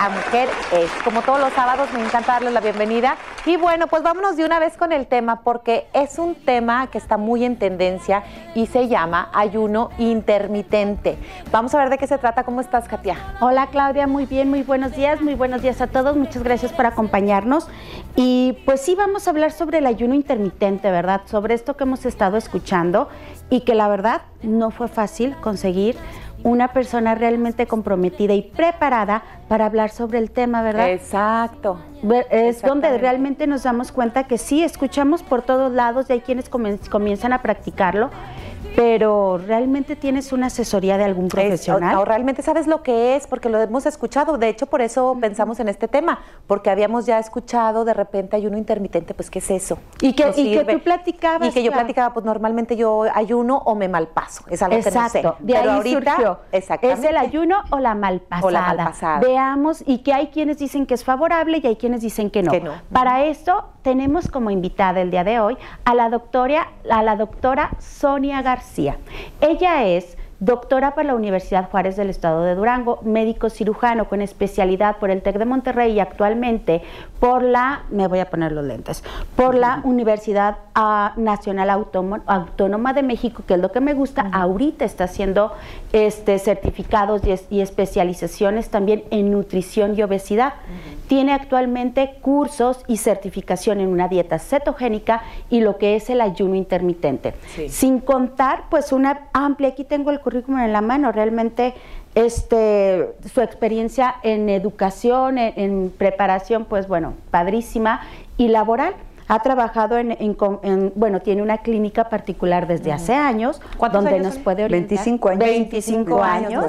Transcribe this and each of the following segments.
a Mujer es. Como todos los sábados, me encanta darles la bienvenida. Y bueno, pues vámonos de una vez con el tema, porque es un tema que está muy en tendencia y se llama ayuno intermitente. Vamos a ver de qué se trata. ¿Cómo estás, Katia? Hola, Claudia. Muy bien, muy buenos días. Muy buenos días a todos. Muchas gracias por acompañarnos. Y pues sí, vamos a hablar sobre el ayuno intermitente, ¿verdad? Sobre esto que hemos estado escuchando y que la verdad no fue fácil conseguir una persona realmente comprometida y preparada para hablar sobre el tema, ¿verdad? Exacto. Es donde realmente nos damos cuenta que sí, escuchamos por todos lados y hay quienes comienzan a practicarlo pero realmente tienes una asesoría de algún profesional. o, realmente sabes lo que es, porque lo hemos escuchado. De hecho, por eso pensamos en este tema, porque habíamos ya escuchado de repente ayuno intermitente, pues, ¿qué es eso? Y que, y que tú platicabas. Y que yo platicaba, pues normalmente yo ayuno o me malpaso. Es algo Exacto. que no sé. De ahí ahorita, surgió. ¿Es el ayuno o la malpasada? O la malpasada. Veamos, y que hay quienes dicen que es favorable y hay quienes dicen que no. Que no. Para esto tenemos como invitada el día de hoy a la doctora, a la doctora Sonia García. Ella es doctora por la Universidad Juárez del Estado de Durango, médico cirujano con especialidad por el TEC de Monterrey y actualmente por la, me voy a poner los lentes, por la Universidad ah, Nacional Autónoma de México, que es lo que me gusta, ahorita está haciendo este, certificados y, especializaciones también en nutrición y obesidad. Tiene actualmente cursos y certificación en una dieta cetogénica y lo que es el ayuno intermitente. Sin contar, pues una amplia, aquí tengo el currículum en la mano, realmente este, su experiencia en educación, en, preparación, pues bueno, padrísima y laboral. Ha trabajado en, bueno, tiene una clínica particular desde hace años, donde nos puede orientar. 25 años. 25 años.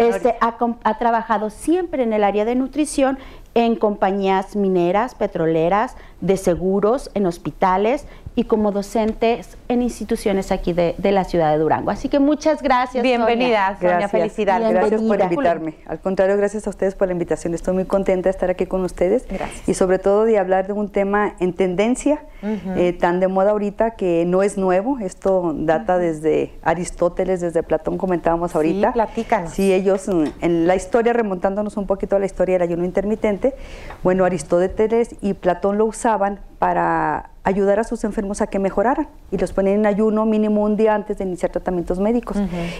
Este, ha, ha trabajado siempre en el área de nutrición en compañías mineras, petroleras, de seguros, en hospitales y como docentes en instituciones aquí de, la ciudad de Durango. Así que muchas gracias. Bienvenida, Sonia. Felicidades. Gracias por invitarme. Al contrario, gracias a ustedes por la invitación. Estoy muy contenta de estar aquí con ustedes. Gracias. Y sobre todo de hablar de un tema en tendencia, eh, tan de moda ahorita que no es nuevo. Esto data desde Aristóteles, desde Platón, comentábamos ahorita. Sí, platícanos. Sí, ellos, mm, en la historia, remontándonos un poquito a la historia del ayuno intermitente, bueno, Aristóteles y Platón lo usaban para ayudar a sus enfermos a que mejoraran y los ponían en ayuno mínimo un día antes de iniciar tratamientos médicos.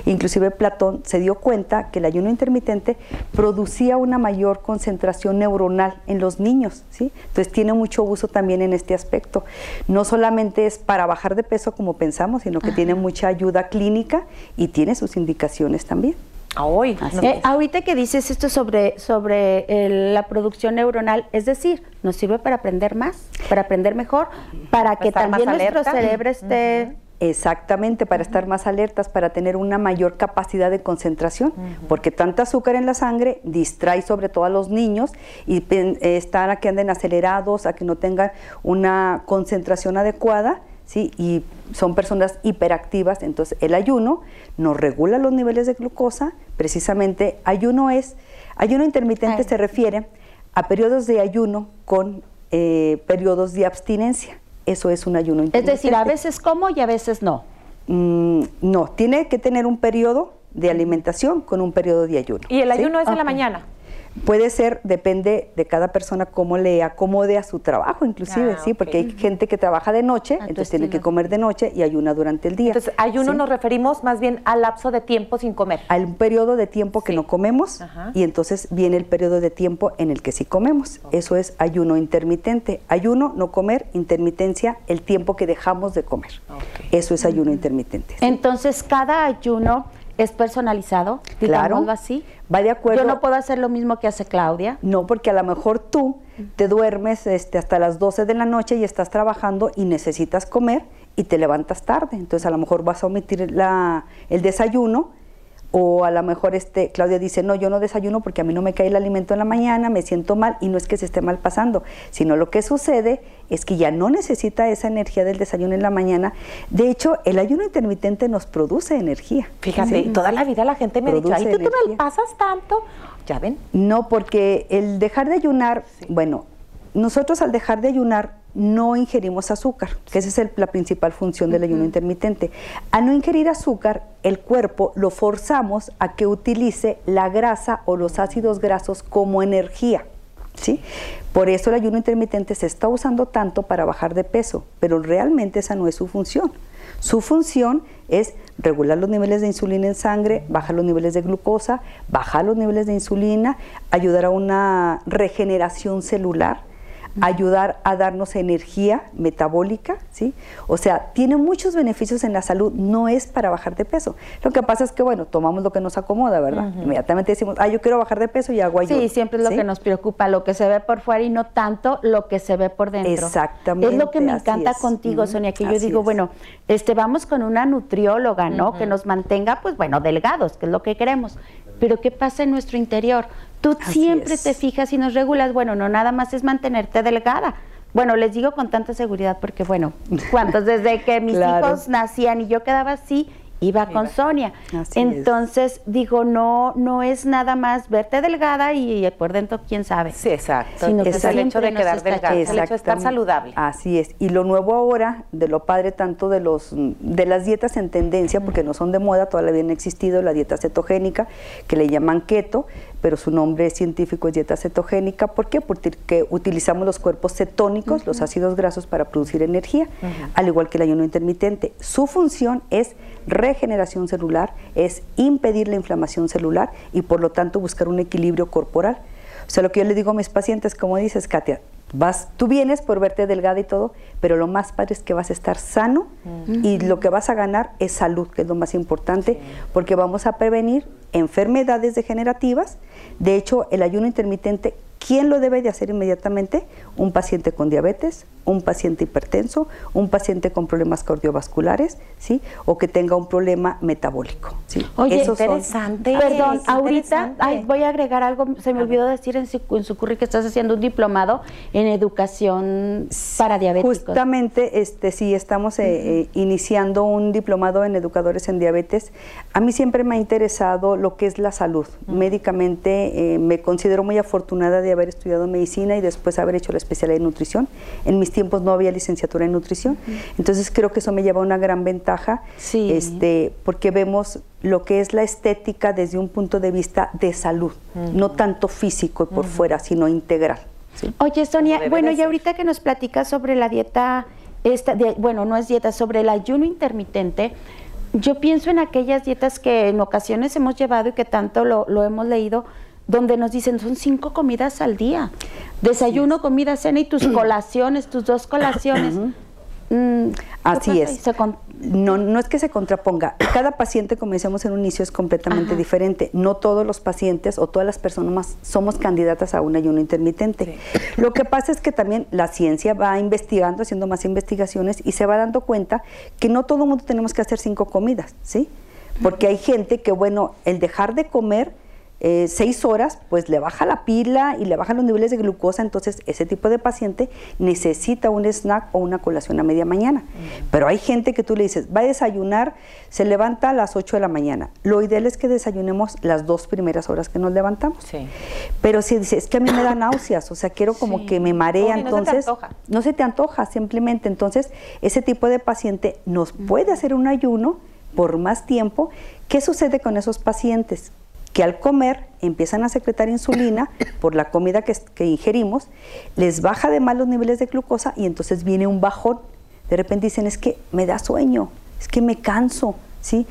Inclusive Platón se dio cuenta que el ayuno intermitente producía una mayor concentración neuronal en los niños, ¿sí? Entonces tiene mucho uso también en este aspecto. No solamente es para bajar de peso como pensamos, sino que tiene mucha ayuda clínica y tiene sus indicaciones también. Hoy. Eh, ahorita que dices esto sobre, sobre la producción neuronal, es decir, nos sirve para aprender más, para aprender mejor, para que también nuestro cerebro esté... Exactamente, para estar más alertas, para tener una mayor capacidad de concentración, porque tanta azúcar en la sangre distrae sobre todo a los niños y están a que anden acelerados, a que no tengan una concentración adecuada ¿sí? Y son personas hiperactivas, entonces el ayuno nos regula los niveles de glucosa, precisamente ayuno es, ayuno intermitente se refiere a periodos de ayuno con eh, periodos de abstinencia. Eso es un ayuno intermitente. Es decir, a veces como y a veces no. Mm, no, tiene que tener un periodo de alimentación con un periodo de ayuno. ¿Y el ayuno es en la mañana? Puede ser, depende de cada persona cómo le acomode a su trabajo, inclusive, ah, sí, porque hay gente que trabaja de noche, entonces, tiene que comer de noche y ayuna durante el día. Entonces, ayuno nos referimos más bien al lapso de tiempo sin comer. Al periodo de tiempo que no comemos y entonces viene el periodo de tiempo en el que sí comemos. Eso es ayuno intermitente. Ayuno, no comer, intermitencia, el tiempo que dejamos de comer. Eso es ayuno intermitente. Entonces, cada ayuno es personalizado, claro, así. Va de acuerdo. Yo no puedo hacer lo mismo que hace Claudia. No, porque a lo mejor tú te duermes este, hasta las 12 de la noche y estás trabajando y necesitas comer y te levantas tarde. Entonces a lo mejor vas a omitir la, el desayuno o a lo mejor este, Claudia dice, no, yo no desayuno porque a mí no me cae el alimento en la mañana, me siento mal y no es que se esté mal pasando, sino lo que sucede es que ya no necesita esa energía del desayuno en la mañana. De hecho, el ayuno intermitente nos produce energía. Fíjate, toda la vida la gente me ha dicho, ay, tú te mal pasas tanto. ¿Ya ven? No, porque el dejar de ayunar, bueno, nosotros al dejar de ayunar no ingerimos azúcar, que esa es la principal función del ayuno intermitente. Al no ingerir azúcar, el cuerpo lo forzamos a que utilice la grasa o los ácidos grasos como energía. ¿sí? Por eso el ayuno intermitente se está usando tanto para bajar de peso, pero realmente esa no es su función. Su función es regular los niveles de insulina en sangre, bajar los niveles de glucosa, bajar los niveles de insulina, ayudar a una regeneración celular ayudar a darnos energía metabólica, ¿sí? O sea, tiene muchos beneficios en la salud, no es para bajar de peso. Lo que pasa es que, bueno, tomamos lo que nos acomoda, ¿verdad? Inmediatamente decimos, ah, yo quiero bajar de peso y hago ayuno. Sí, siempre es lo que nos preocupa, lo que se ve por fuera y no tanto lo que se ve por dentro. Exactamente. Es lo que me encanta contigo, Sonia, que yo digo, bueno, este, vamos con una nutrióloga, ¿no? Que nos mantenga, pues bueno, delgados, que es lo que queremos. Pero ¿qué pasa en nuestro interior? Tú siempre te fijas y nos regulas, bueno, no nada más es mantenerte delgada. Bueno, les digo con tanta seguridad porque, bueno, ¿cuántos? Desde que mis hijos nacían y yo quedaba así, iba con Sonia. Entonces, digo, no no es nada más verte delgada y por dentro quién sabe. Sí, exacto. Sino es el hecho de quedar delgada, el hecho de estar saludable. Así es. Y lo nuevo ahora, de lo padre tanto de los de las dietas en tendencia, porque no son de moda, todavía han existido, la dieta cetogénica, que le llaman keto, pero su nombre científico es dieta cetogénica. ¿Por qué? Porque utilizamos los cuerpos cetónicos, los ácidos grasos, para producir energía, al igual que el ayuno intermitente. Su función es regeneración celular, es impedir la inflamación celular y por lo tanto buscar un equilibrio corporal. O sea, lo que yo le digo a mis pacientes, como dices, Katia, vas, tú vienes por verte delgada y todo, pero lo más padre es que vas a estar sano y lo que vas a ganar es salud, que es lo más importante, porque vamos a prevenir enfermedades degenerativas. De hecho, el ayuno intermitente ¿Quién lo debe de hacer inmediatamente? Un paciente con diabetes, un paciente hipertenso, un paciente con problemas cardiovasculares, ¿sí? O que tenga un problema metabólico, ¿sí? Oye, interesante. Perdón, ahorita voy a agregar algo, se me olvidó decir en su, en su currículum que estás haciendo un diplomado en educación para diabéticos. Justamente, este, sí, estamos eh, eh, iniciando un diplomado en educadores en diabetes. A mí siempre me ha interesado lo que es la salud. Médicamente eh, me considero muy afortunada de haber estudiado medicina y después haber hecho la especialidad en nutrición. En mis tiempos no había licenciatura en nutrición, entonces creo que eso me lleva a una gran ventaja, este, porque vemos lo que es la estética desde un punto de vista de salud, no tanto físico y por fuera, sino integral. Oye, Sonia, bueno, y ahorita que nos platicas sobre la dieta, esta, bueno, no es dieta, sobre el ayuno intermitente, yo pienso en aquellas dietas que en ocasiones hemos llevado y que tanto lo, lo hemos leído, donde nos dicen son cinco comidas al día. Desayuno, comida, cena y tus colaciones, tus dos colaciones. Mm, Así es. No, no es que se contraponga. Cada paciente, como decíamos en un inicio, es completamente diferente. No todos los pacientes o todas las personas somos candidatas a un ayuno intermitente. Lo que pasa es que también la ciencia va investigando, haciendo más investigaciones y se va dando cuenta que no todo el mundo tenemos que hacer cinco comidas, ¿sí? Porque hay gente que, bueno, el dejar de comer eh, seis horas, pues le baja la pila y le bajan los niveles de glucosa, entonces ese tipo de paciente necesita un snack o una colación a media mañana. Pero hay gente que tú le dices, va a desayunar, se levanta a las 8 de la mañana. Lo ideal es que desayunemos las dos primeras horas que nos levantamos. Pero si dices, es que a mí me da náuseas, o sea, quiero como que me marea, entonces... No se, no se te antoja, simplemente. Entonces, ese tipo de paciente nos puede hacer un ayuno por más tiempo. ¿Qué sucede con esos pacientes? Que al comer empiezan a secretar insulina por la comida que, ingerimos, les baja de mal los niveles de glucosa y entonces viene un bajón. De repente dicen, es que me da sueño, es que me canso, ¿sí?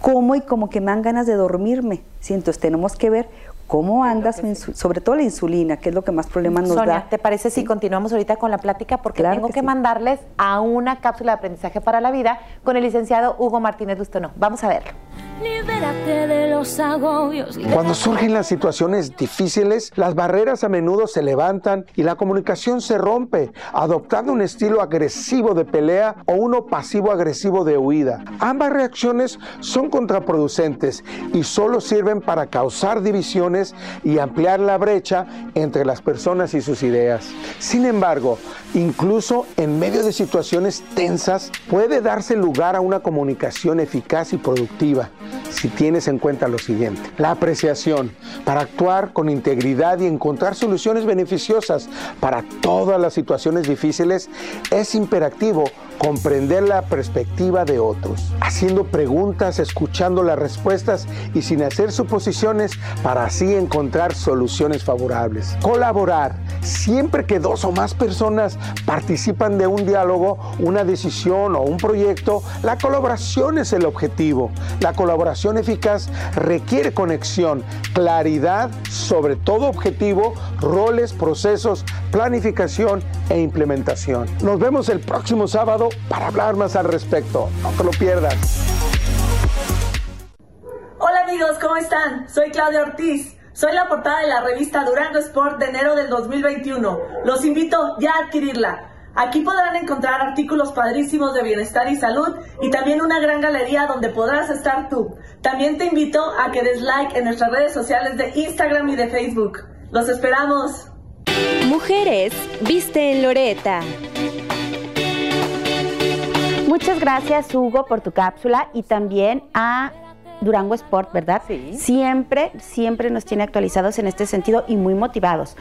Como y como que me dan ganas de dormirme, ¿sí? Entonces tenemos que ver cómo andas, sobre todo la insulina, que es lo que más problemas nos da. ¿te parece si continuamos ahorita con la plática? Porque tengo que, mandarles a una cápsula de aprendizaje para la vida con el licenciado Hugo Martínez Lustono. Vamos a verlo. Libérate de los agobios. Cuando surgen las situaciones difíciles, las barreras a menudo se levantan y la comunicación se rompe, adoptando un estilo agresivo de pelea o uno pasivo-agresivo de huida. Ambas reacciones son contraproducentes y solo sirven para causar divisiones y ampliar la brecha entre las personas y sus ideas. Sin embargo, incluso en medio de situaciones tensas, puede darse lugar a una comunicación eficaz y productiva si tienes en cuenta lo siguiente. La apreciación para actuar con integridad y encontrar soluciones beneficiosas para todas las situaciones difíciles es imperativo comprender la perspectiva de otros, haciendo preguntas, escuchando las respuestas y sin hacer suposiciones para así encontrar soluciones favorables. Colaborar. Siempre que dos o más personas participan de un diálogo, una decisión o un proyecto, la colaboración es el objetivo. La colaboración eficaz requiere conexión, claridad sobre todo objetivo, roles, procesos, planificación e implementación. Nos vemos el próximo sábado para hablar más al respecto. No te lo pierdas. Hola amigos, ¿cómo están? Soy Claudia Ortiz. Soy la portada de la revista Durango Sport de enero del 2021. Los invito ya a adquirirla. Aquí podrán encontrar artículos padrísimos de bienestar y salud y también una gran galería donde podrás estar tú. También te invito a que des like en nuestras redes sociales de Instagram y de Facebook. Los esperamos. Mujeres, viste en Loreta. Muchas gracias, Hugo, por tu cápsula y también a Durango Sport, ¿verdad? Sí. Siempre, siempre nos tiene actualizados en este sentido y muy motivados.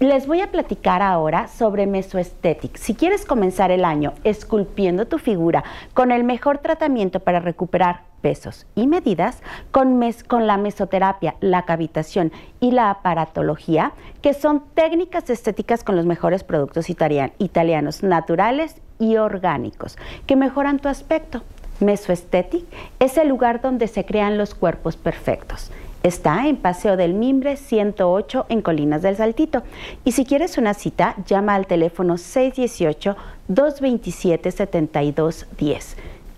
Les voy a platicar ahora sobre Mesoesthetic. Si quieres comenzar el año esculpiendo tu figura con el mejor tratamiento para recuperar pesos y medidas, con, mes- con la mesoterapia, la cavitación y la aparatología, que son técnicas estéticas con los mejores productos italian- italianos, naturales y orgánicos, que mejoran tu aspecto. Mesoesthetic es el lugar donde se crean los cuerpos perfectos. Está en Paseo del Mimbre 108 en Colinas del Saltito. Y si quieres una cita, llama al teléfono 618-227-7210.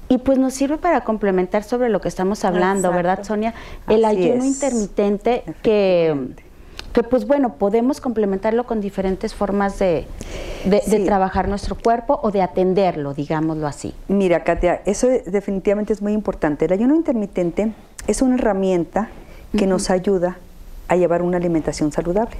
Y pues nos sirve para complementar sobre lo que estamos hablando, Exacto. ¿verdad, Sonia? El Así ayuno es. intermitente que, que pues bueno, podemos complementarlo con diferentes formas de, de- trabajar nuestro cuerpo o de atenderlo, digámoslo así. Mira, Katia, eso es- definitivamente es muy importante. El ayuno intermitente es una herramienta que nos ayuda a llevar una alimentación saludable.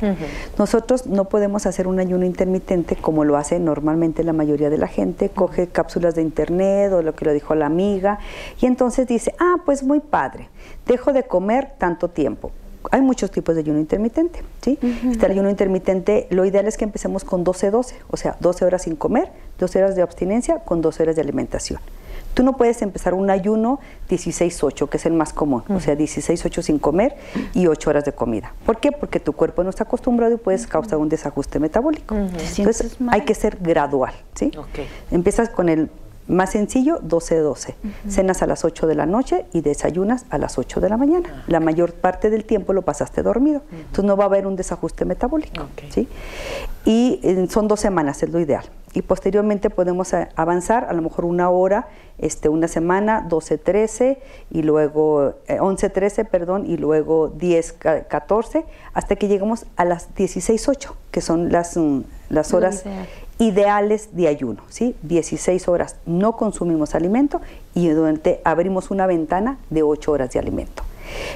Nosotros no podemos hacer un ayuno intermitente como lo hace normalmente la mayoría de la gente, coge cápsulas de internet o lo que lo dijo la amiga y entonces dice, ah, pues muy padre, dejo de comer tanto tiempo. Hay muchos tipos de ayuno intermitente, ¿sí? Está el ayuno intermitente, lo ideal es que empecemos con 12-12, o sea, 12 horas sin comer, 12 horas de abstinencia con 12 horas de alimentación. Tú no puedes empezar un ayuno 16-8, que es el más común, o sea, 16-8 sin comer y 8 horas de comida. ¿Por qué? Porque tu cuerpo no está acostumbrado y puedes causar un desajuste metabólico. Entonces, hay que ser gradual, ¿sí? Empiezas con el más sencillo, 12-12. Cenas a las 8 de la noche y desayunas a las 8 de la mañana. La mayor parte del tiempo lo pasaste dormido. Entonces no va a haber un desajuste metabólico. ¿sí? Y eh, son dos semanas, es lo ideal. Y posteriormente podemos avanzar a lo mejor una hora, este, una semana, 12-13 y luego eh, 11-13, perdón, y luego 10-14, hasta que llegamos a las 16-8, que son las, mm, las horas ideal. ideales de ayuno, ¿sí? 16 horas no consumimos alimento y durante abrimos una ventana de 8 horas de alimento.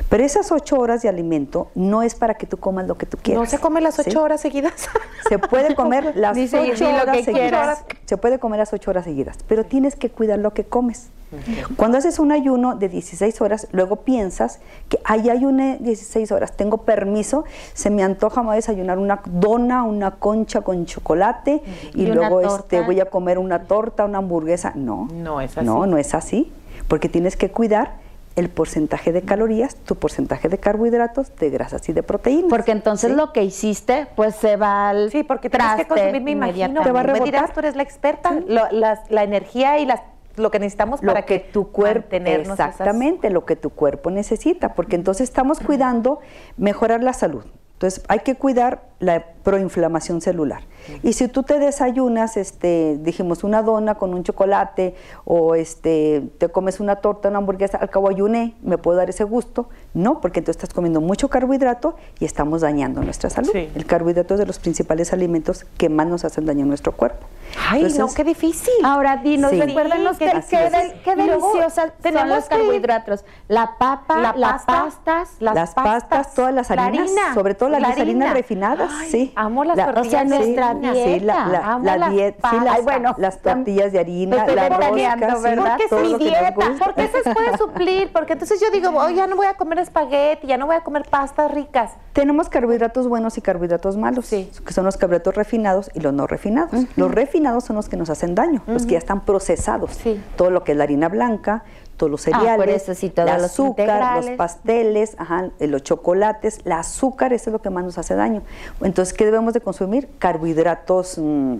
Pero esas 8 horas de alimento no es para que tú comas lo que tú quieras. ¿No se come las ocho ¿sí? horas seguidas? Se puede comer las ocho horas seguidas. quieras. Se puede comer las ocho horas seguidas, pero tienes que cuidar lo que comes. Cuando haces un ayuno de 16 horas, luego piensas que ay, ayuné 16 horas, tengo permiso, se me antoja me voy a desayunar una dona, una concha con chocolate y, luego este voy a comer una torta, una hamburguesa. No, No es así. No, no es así, porque tienes que cuidar el porcentaje de calorías, tu porcentaje de carbohidratos, de grasas y de proteínas. Porque entonces ¿sí? lo que hiciste, pues se va al Sí, porque tienes que consumir, me imagino. inmediatamente. Te va a me rebotar. dirás, tú eres la experta, lo- las- la energía y las, lo que necesitamos lo para que, tu cuerpo esas- exactamente lo que tu cuerpo necesita porque entonces estamos cuidando mejorar la salud entonces hay que cuidar la proinflamación celular y si tú te desayunas este dijimos una dona con un chocolate o este te comes una torta una hamburguesa al cabo ayuné me puedo dar ese gusto no porque entonces estás comiendo mucho carbohidrato y estamos dañando nuestra salud Sí. el carbohidrato es de los principales alimentos que más nos hacen daño a nuestro cuerpo Ay, no, qué difícil. Ahora dinos, Sí. recuérdanos Sí, qué, así qué qué deliciosas son tenemos los que- carbohidratos. La papa, La las pasta, pastas, las, pastas, todas las la harinas, harina, sobre todo las la harinas harina. refinadas, Ay, sí. amo las La- tortillas. O sea, Sí, nuestra harina. dieta. Sí, la, la, Amo la la diet- sí, las, Ay, bueno, las tortillas de harina, la rosca, sí, ¿verdad? Porque es mi que dieta, porque se puede suplir, porque entonces yo digo, oh, ya no voy a comer espagueti, ya no voy a comer pastas ricas. Tenemos carbohidratos buenos y carbohidratos malos, Sí. que son los carbohidratos refinados y los no refinados. Los refinados son los que nos hacen daño, los que ya están procesados. Sí. Todo lo que es la harina blanca, todos los Ah, cereales, sí, el azúcar, los pasteles, ajá, eh, los chocolates, el azúcar, eso es lo que más nos hace daño. Entonces, ¿qué debemos de consumir? Carbohidratos mm,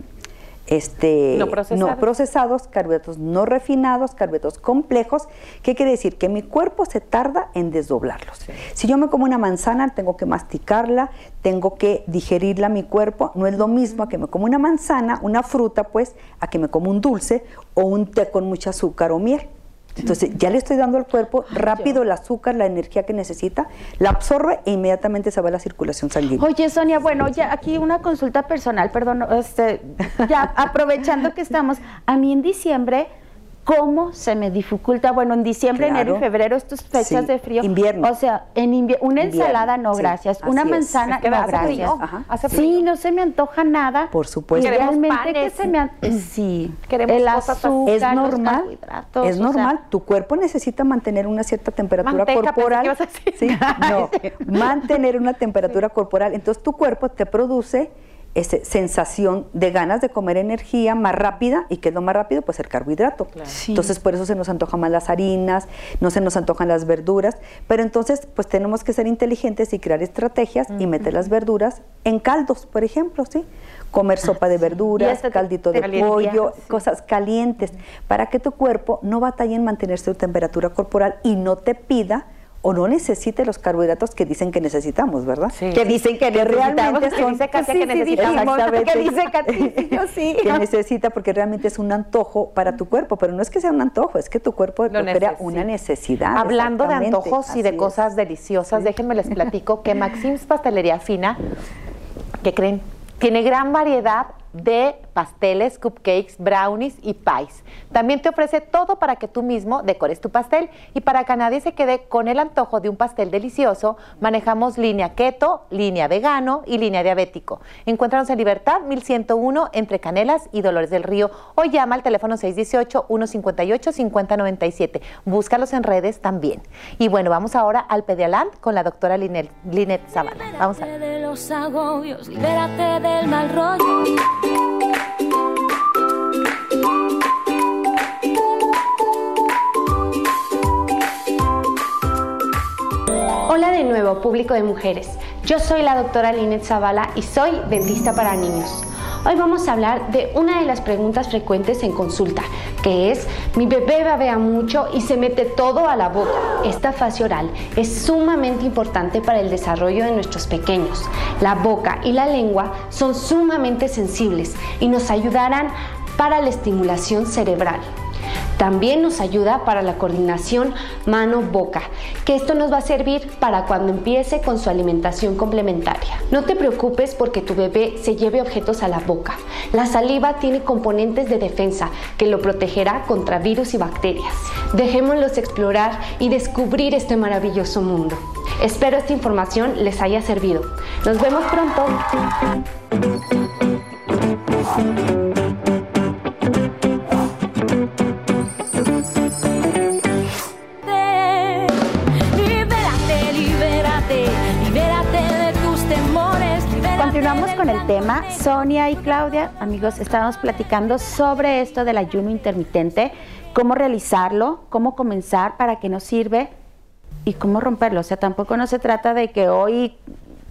este, No procesados. procesados, carbohidratos no refinados, carbohidratos complejos. ¿Qué quiere decir? Que mi cuerpo se tarda en desdoblarlos. Si yo me como una manzana, tengo que masticarla, tengo que digerirla a mi cuerpo. No es lo mismo a que me como una manzana, una fruta, pues, a que me como un dulce o un té con mucho azúcar o miel. Entonces, ya le estoy dando al cuerpo rápido el azúcar, la energía que necesita, la absorbe e inmediatamente se va a la circulación sanguínea. Oye, Sonia, bueno, ya aquí una consulta personal, perdón, este, ya aprovechando que estamos, a mí en diciembre, ¿cómo se me dificulta? Bueno, en diciembre, Claro. enero y febrero, estas fechas Sí, de frío. invierno. O sea, en invierno, una Invierno, ensalada no, sí, gracias. así Una manzana Es que no, hace gracias. frío, Ajá. hace Sí, no se me antoja nada. Por supuesto. Y Queremos realmente que panes. se me sí. Queremos el azúcar, es los normal, carbohidratos, es o sea, normal. tu cuerpo necesita mantener una cierta temperatura Manteca, pensé que corporal. ibas a decir. Sí, no, mantener una temperatura corporal. Entonces tu cuerpo te produce ese, sensación de ganas de comer energía más rápida y que es lo más rápido, pues el carbohidrato. Sí. Entonces por eso se nos antojan más las harinas, no se nos antojan las verduras, pero entonces pues tenemos que ser inteligentes y crear estrategias y meter las verduras en caldos, por ejemplo, ¿sí? Comer sopa de verduras, caldito de pollo, sí. cosas calientes, para que tu cuerpo no batalle en mantener su temperatura corporal y no te pida o no necesite los carbohidratos que dicen que necesitamos, ¿verdad? Sí. Que dicen que necesitamos. realmente Que dice Katia Sí, que necesitamos. que dice Katia, sí, que necesita porque realmente es un antojo para tu cuerpo, pero no es que sea un antojo, es que tu cuerpo Lo crea necesita. una necesidad. Hablando de antojos y de es. cosas deliciosas, déjenme les platico que Maxim's Pastelería Fina, ¿qué creen? Tiene gran variedad de pasteles, cupcakes, brownies y pies. También te ofrece todo para que tú mismo decores tu pastel y para que nadie se quede con el antojo de un pastel delicioso, manejamos línea keto, línea vegano y línea diabético. Encuéntranos en Libertad 1101 entre Canelas y Dolores del Río o llama al teléfono 618-158-5097. Búscalos en redes también. Y bueno, vamos ahora al Pedialand con la doctora Linet, Linet Zavala. Vamos a de los agobios, libérate del mal rollo. Nuevo, público de mujeres. Yo soy la doctora Linet Zavala y soy dentista para niños. Hoy vamos a hablar de una de las preguntas frecuentes en consulta, que es, mi bebé babea mucho y se mete todo a la boca. Esta fase oral es sumamente importante para el desarrollo de nuestros pequeños. La boca y la lengua son sumamente sensibles y nos ayudarán para la estimulación cerebral. También nos ayuda para la coordinación mano-boca, que esto nos va a servir para cuando empiece con su alimentación complementaria. No te preocupes porque tu bebé se lleve objetos a la boca. La saliva tiene componentes de defensa que lo protegerá contra virus y bacterias. Dejémoslos explorar y descubrir este maravilloso mundo. Espero esta información les haya servido. Nos vemos pronto. Con el tema. Sonia y Claudia, amigos, estábamos platicando sobre esto del ayuno intermitente, cómo realizarlo, cómo comenzar, para qué nos sirve y cómo romperlo. O sea, tampoco no se trata de que hoy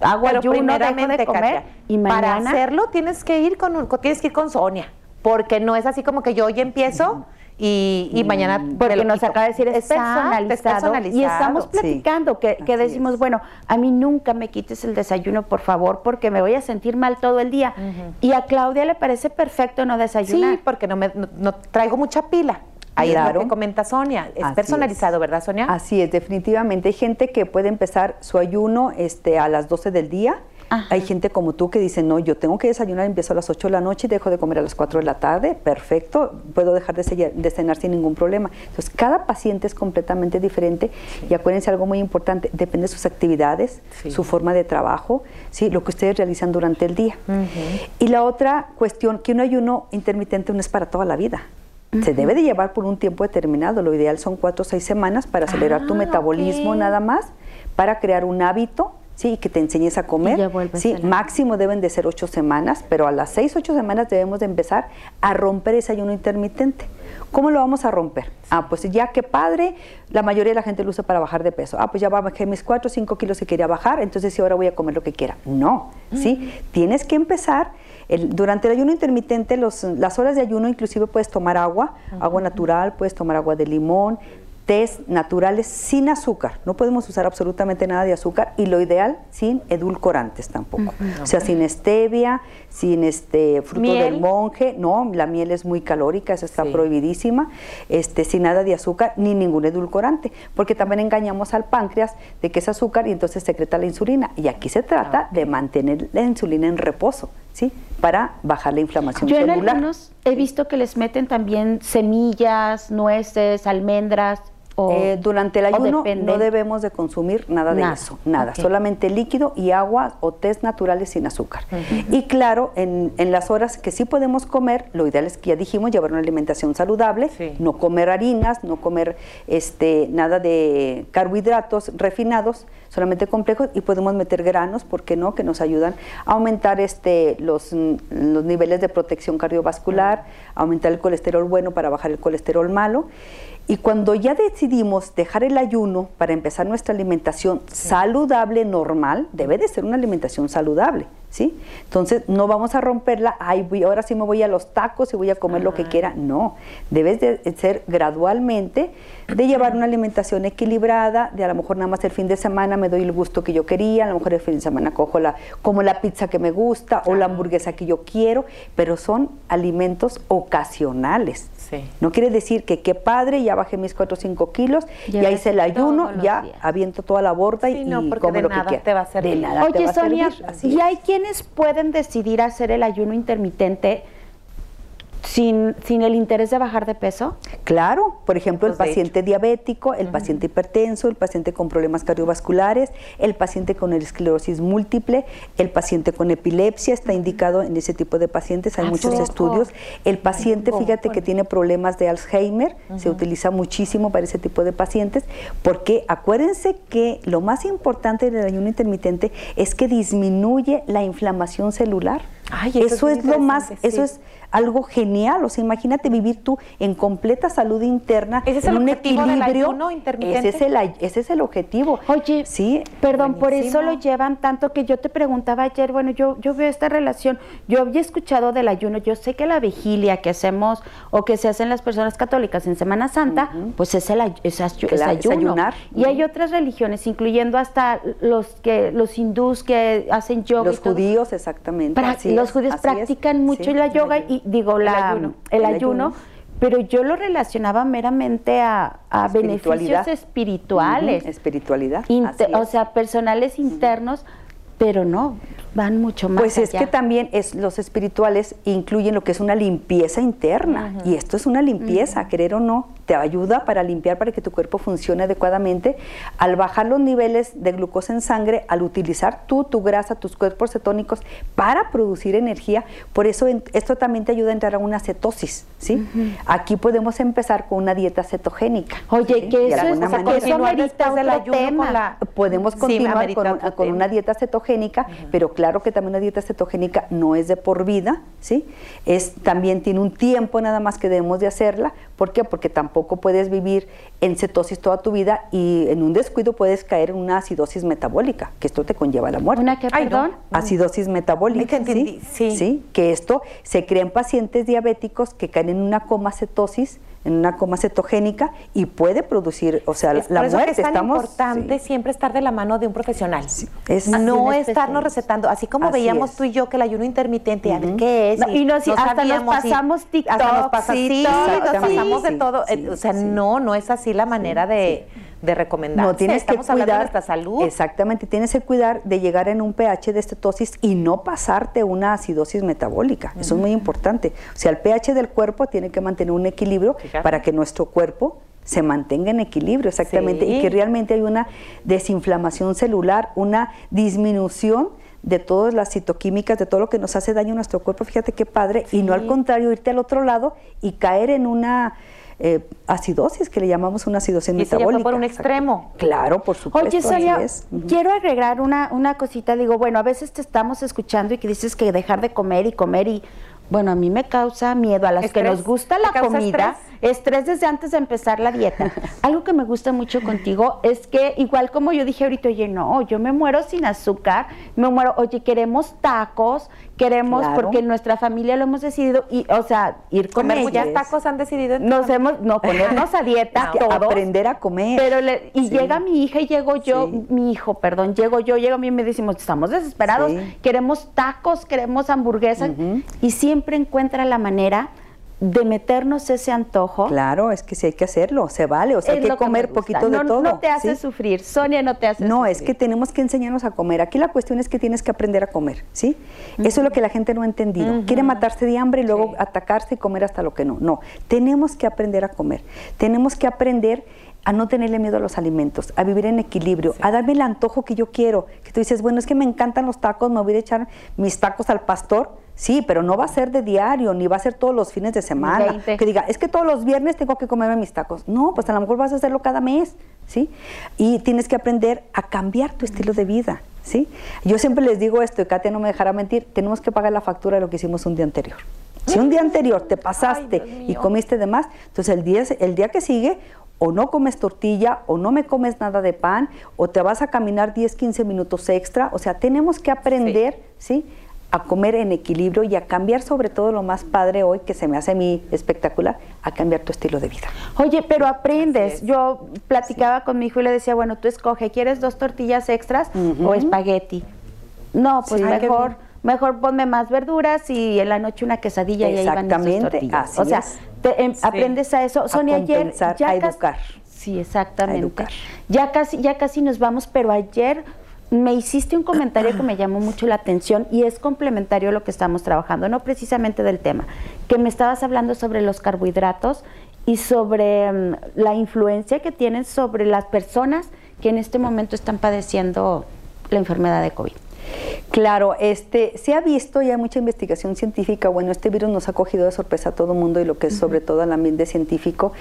hago Pero ayuno, dejo de comer Katia, y para mañana hacerlo tienes que ir con- tienes que ir con Sonia, porque no es así como que yo hoy empiezo y, y mañana porque lo nos acaba de decir es, personalizado, es personalizado. y estamos Sí, platicando que, que decimos es. bueno a mí nunca me quites el desayuno por favor porque me voy a sentir mal todo el día y a Claudia le parece perfecto no desayunar Sí, porque no me no, no traigo mucha pila. Ahí es Claro. lo que comenta Sonia. Es Así personalizado, es. ¿verdad, Sonia? Así es, definitivamente. Hay gente que puede empezar su ayuno este, a las 12 del día Hay gente como tú que dice, no, yo tengo que desayunar, empiezo a las 8 de la noche y dejo de comer a las 4 de la tarde, perfecto, puedo dejar de, de cenar sin ningún problema. Entonces, cada paciente es completamente diferente y acuérdense algo muy importante, depende de sus actividades, su forma de trabajo, ¿sí? lo que ustedes realizan durante el día. Y la otra cuestión, que un ayuno intermitente no es para toda la vida. Se debe de llevar por un tiempo determinado, lo ideal son cuatro o seis semanas para acelerar tu Ah, metabolismo nada más, para crear un hábito Sí, que te enseñes a comer. sí, a máximo deben de ser ocho semanas, pero a las seis, ocho semanas debemos de empezar a romper ese ayuno intermitente. ¿Cómo lo vamos a romper? Ah, pues ya que padre, la mayoría de la gente lo usa para bajar de peso. Ah, pues ya bajé mis cuatro o cinco kilos que quería bajar, entonces sí, ahora voy a comer lo que quiera. No, ¿sí? Tienes que empezar. el- durante el ayuno intermitente, los- las horas de ayuno inclusive puedes tomar agua, agua natural, puedes tomar agua de limón, tés naturales sin azúcar. No podemos usar absolutamente nada de azúcar y lo ideal sin edulcorantes tampoco. O sea, sin stevia, sin este fruto ¿Miel? del monje, no, la miel es muy calórica, esa está prohibidísima, este sin nada de azúcar ni ningún edulcorante, porque también engañamos al páncreas de que es azúcar y entonces secreta la insulina y aquí se trata de mantener la insulina en reposo, ¿sí? Para bajar la inflamación Yo en celular. algunos he visto que les meten también semillas, nueces, almendras. Eh, durante el ayuno depende. no debemos de consumir nada de eso, nada, solamente líquido y agua o tés naturales sin azúcar. Y claro, en, en las horas que sí podemos comer, lo ideal es que ya dijimos, llevar una alimentación saludable, no comer harinas, no comer este nada de carbohidratos refinados, solamente complejos y podemos meter granos, ¿por qué no? Que nos ayudan a aumentar este los, mm, los niveles de protección cardiovascular, aumentar el colesterol bueno para bajar el colesterol malo. Y cuando ya decidimos dejar el ayuno para empezar nuestra alimentación saludable, normal, debe de ser una alimentación saludable, ¿sí? Entonces no vamos a romperla, ay, voy- ahora sí me voy a los tacos y voy a comer lo que quiera. No, debes de ser gradualmente, de llevar una alimentación equilibrada, de a lo mejor nada más el fin de semana me doy el gusto que yo quería, a lo mejor el fin de semana cojo la, como la pizza que me gusta o la hamburguesa que yo quiero, pero son alimentos ocasionales. No quiere decir que qué padre, ya bajé mis 4 o 5 kilos, ya Llevas hice el ayuno, ya días. aviento toda la borda y, Sí, no, y porque como de lo que nada quiera. te va a servir. De nada te Oye, a Sonia, servir, ¿y hay pueden decidir hacer el ayuno intermitente sin, sin el interés de bajar de peso? Claro, por ejemplo, el Pues, paciente diabético, el paciente hipertenso, el paciente con problemas cardiovasculares, el paciente con esclerosis múltiple, el paciente con epilepsia, está indicado en ese tipo de pacientes, hay ¿A muchos poco? estudios. El paciente, fíjate que tiene problemas de Alzheimer, se utiliza muchísimo para ese tipo de pacientes, porque acuérdense que lo más importante del ayuno intermitente es que disminuye la inflamación celular. Ay, eso es eso es lo más, eso es algo genial, o sea, imagínate vivir tú en completa salud interna, ¿Ese es en el un objetivo del equilibrio. ayuno intermitente? Ese es el, ese es el objetivo. Oye, sí, Perdón, por eso lo llevan tanto que yo te preguntaba ayer, bueno, yo, yo veo esta relación, yo había escuchado del ayuno, yo sé que la vigilia que hacemos o que se hacen las personas católicas en Semana Santa, pues es, el, es, es Claro, es ayuno. ayunar. Y hay otras religiones, incluyendo hasta los que los hindús que hacen yoga. y Los todo. judíos, exactamente. Pra- así los es, judíos así practican mucho Sí, la yoga y digo la, ayuno, el, el ayuno, ayuno. pero yo lo relacionaba meramente a, a beneficios espirituales. Espiritualidad. O sea, personales internos, pero no, van mucho más Pues es que también es, los espirituales incluyen lo que es una limpieza interna. Y esto es una limpieza, querer o no, te ayuda para limpiar, para que tu cuerpo funcione adecuadamente. Al bajar los niveles de glucosa en sangre, al utilizar tú, tu grasa, tus cuerpos cetónicos para producir energía, por eso en- esto también te ayuda a entrar a una cetosis. ¿sí? Aquí podemos empezar con una dieta cetogénica. Oye, ¿sí? que eso es, o sea, que eso otro tema. con la- Podemos continuar con, con una dieta cetogénica, pero claro que también una dieta cetogénica no es de por vida, ¿sí? Es, también tiene un tiempo nada más que debemos de hacerla. ¿Por qué? Porque tampoco puedes vivir en cetosis toda tu vida y en un descuido puedes caer en una acidosis metabólica, que esto te conlleva a la muerte. ¿Una qué, Ay, no. perdón? Acidosis metabólica, Ay, entendí, ¿sí? sí. que esto se crea en pacientes diabéticos que caen en una coma cetosis, en una coma cetogénica y puede producir, o sea, Es la por eso muerte. que es tan estamos, importante sí. siempre estar de la mano de un profesional. es- no estarnos recetando, así como Así veíamos es. tú y yo que el ayuno intermitente, a ver qué es. No, y nos- hasta nos sabíamos, pasamos hasta nos TikToks pasa, y sí, nos pasamos de Sí, todo. sí, Eh, o sea, sí. no, no es así la manera de, de recomendar. No tienes Estamos que hablando cuidar de nuestra salud. Exactamente, tienes que cuidar de llegar en un pH de estetosis y no pasarte una acidosis metabólica. Eso es muy importante. O sea, el pH del cuerpo tiene que mantener un equilibrio Fíjate. para que nuestro cuerpo se mantenga en equilibrio, exactamente, Sí. y que realmente hay una desinflamación celular, una disminución de todas las citoquímicas, de todo lo que nos hace daño a nuestro cuerpo, fíjate qué padre, y no al contrario irte al otro lado y caer en una eh, acidosis, que le llamamos una acidosis Y se metabólica. por un extremo. Claro, por supuesto. Oye, Sonia, quiero agregar una, una cosita. Digo, bueno, a veces te estamos escuchando y que dices que dejar de comer y comer y, bueno, a mí me causa miedo. A las que nos gusta ¿Te la comida, estrés? desde antes de empezar la dieta. Algo que me gusta mucho contigo es que, igual como yo dije ahorita, oye, no, yo me muero sin azúcar, me muero, oye, queremos tacos, queremos, Claro. porque en nuestra familia lo hemos decidido, y, o sea, ir con Comer ella. muchos tacos han decidido. Nos hemos, no, ponernos a dieta todos. aprender a comer. Pero le- y Sí. llega mi hija y llego yo, Sí. mi hijo, perdón, llego yo, llega a mí y me decimos, estamos desesperados, Sí. queremos tacos, queremos hamburguesas, y siempre encuentra la manera de meternos ese antojo. Claro, es que sí hay que hacerlo, se vale, o sea, hay que comer poquito no, de todo. No te hace ¿sí? sufrir, Sonia no te hace No, sufrir. es que tenemos que enseñarnos a comer. Aquí la cuestión es que tienes que aprender a comer, ¿sí? Eso es lo que la gente no ha entendido. Quiere matarse de hambre y luego atacarse y comer hasta lo que no. No, tenemos que aprender a comer. Tenemos que aprender a no tenerle miedo a los alimentos, a vivir en equilibrio, a darme el antojo que yo quiero. Que tú dices, bueno, es que me encantan los tacos, me voy a echar mis tacos al pastor. Sí, pero no va a ser de diario, ni va a ser todos los fines de semana. 20. Que diga, es que todos los viernes tengo que comerme mis tacos. No, pues a lo mejor vas a hacerlo cada mes, ¿sí? Y tienes que aprender a cambiar tu estilo de vida, ¿sí? Yo siempre les digo esto, y Katia no me dejará mentir, tenemos que pagar la factura de lo que hicimos un día anterior. Si un día anterior te pasaste y comiste de más, entonces el día, el día que sigue o no comes tortilla o no me comes nada de pan o te vas a caminar 10, 15 minutos extra. O sea, tenemos que aprender, ¿sí? A comer en equilibrio y a cambiar sobre todo lo más padre hoy, que se me hace a mí espectacular, a cambiar tu estilo de vida. Oye, pero aprendes. Yo platicaba con mi hijo y le decía, bueno, tú escoge, ¿quieres dos tortillas extras o espagueti? No, pues Sí. Mejor, mejor ponme más verduras y en la noche una quesadilla y ahí van Exactamente, así o sea, es. te- em, aprendes a eso. Sonia, ayer ya a educar. Sí, exactamente. A educar. Ya casi, ya casi nos vamos, pero ayer me hiciste un comentario que me llamó mucho la atención y es complementario a lo que estamos trabajando, no precisamente del tema, que me estabas hablando sobre los carbohidratos y sobre mm, la influencia que tienen sobre las personas que en este momento están padeciendo la enfermedad de COVID. Claro, este, se ha visto y hay mucha investigación científica. Bueno, este virus nos ha cogido de sorpresa a todo el mundo y lo que es sobre todo al ambiente científico,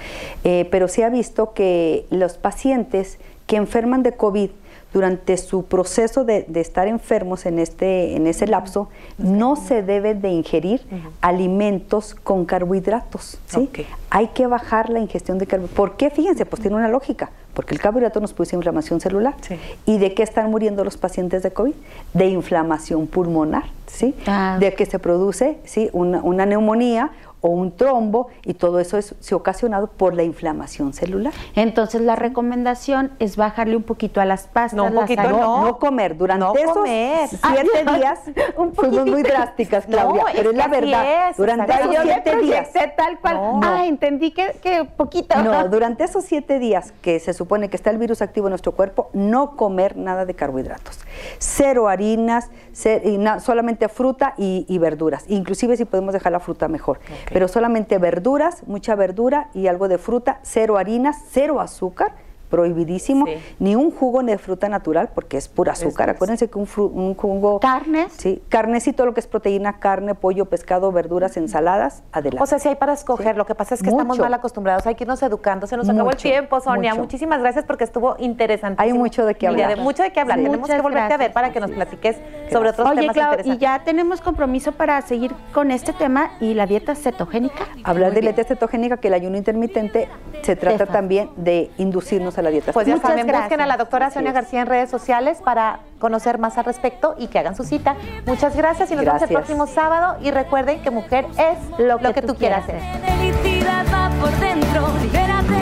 eh, pero se ha visto que los pacientes que enferman de COVID durante su proceso de, de estar enfermos en, este, en ese lapso, no se debe de ingerir alimentos con carbohidratos. ¿sí? Hay que bajar la ingestión de carbohidratos. ¿Por qué? Fíjense, pues tiene una lógica. Porque el carbohidrato nos produce inflamación celular. Sí. ¿Y de qué están muriendo los pacientes de COVID? De inflamación pulmonar, ¿sí? Ah. De que se produce, ¿sí? Una, una neumonía o un trombo y todo eso es ocasionado por la inflamación celular. Entonces la recomendación es bajarle un poquito a las pastas. No, un poquito no. No comer. Durante No esos comer. siete Ay, días un fuimos muy drásticas, Claudia, pero es la verdad. es, durante esos siete días. tal cual. No. Ah, entendí que, que poquito. No, durante esos siete días que se supone que está el virus activo en nuestro cuerpo, no comer nada de carbohidratos. Cero harinas, ce- y na- solamente fruta y, y verduras. Inclusive si podemos dejar la fruta mejor. Pero solamente verduras, mucha verdura y algo de fruta, cero harinas, cero azúcar, prohibidísimo, Sí. ni un jugo de fruta natural porque es pura azúcar. Acuérdense que un, fru- un jugo... Carnes. Sí, carnes y todo lo que es proteína, carne, pollo, pescado, verduras, ensaladas, adelante. O sea, sí hay para escoger. Lo que pasa es que estamos Mucho. mal acostumbrados. Hay que irnos educando. Se nos acabó el Mucho, tiempo, Sonia. mucho. Muchísimas gracias porque estuvo interesante. Hay mucho de qué hablar. mucho de qué hablar. Sí. Tenemos que volverte a ver para que nos platiques sobre otros Oye, temas Clau, y interesantes. ya tenemos compromiso para seguir con este tema y la dieta cetogénica. Hablar Muy de bien. dieta cetogénica, que el ayuno intermitente se trata Tefa. también de inducirnos a la dieta Pues ya Muchas saben, busquen a gracias. la doctora Sonia. García en redes sociales para conocer más al respecto y que hagan su cita. Muchas gracias y nos vemos el Gracias. próximo sábado. Y recuerden que mujer es lo, que, tú quieras ser. Felicidad va por dentro, libérate.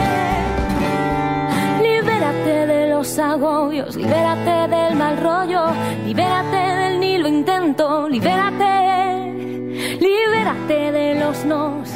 Libérate de los agobios, libérate del mal rollo, libérate del ni lo intento, libérate. Libérate de los nos,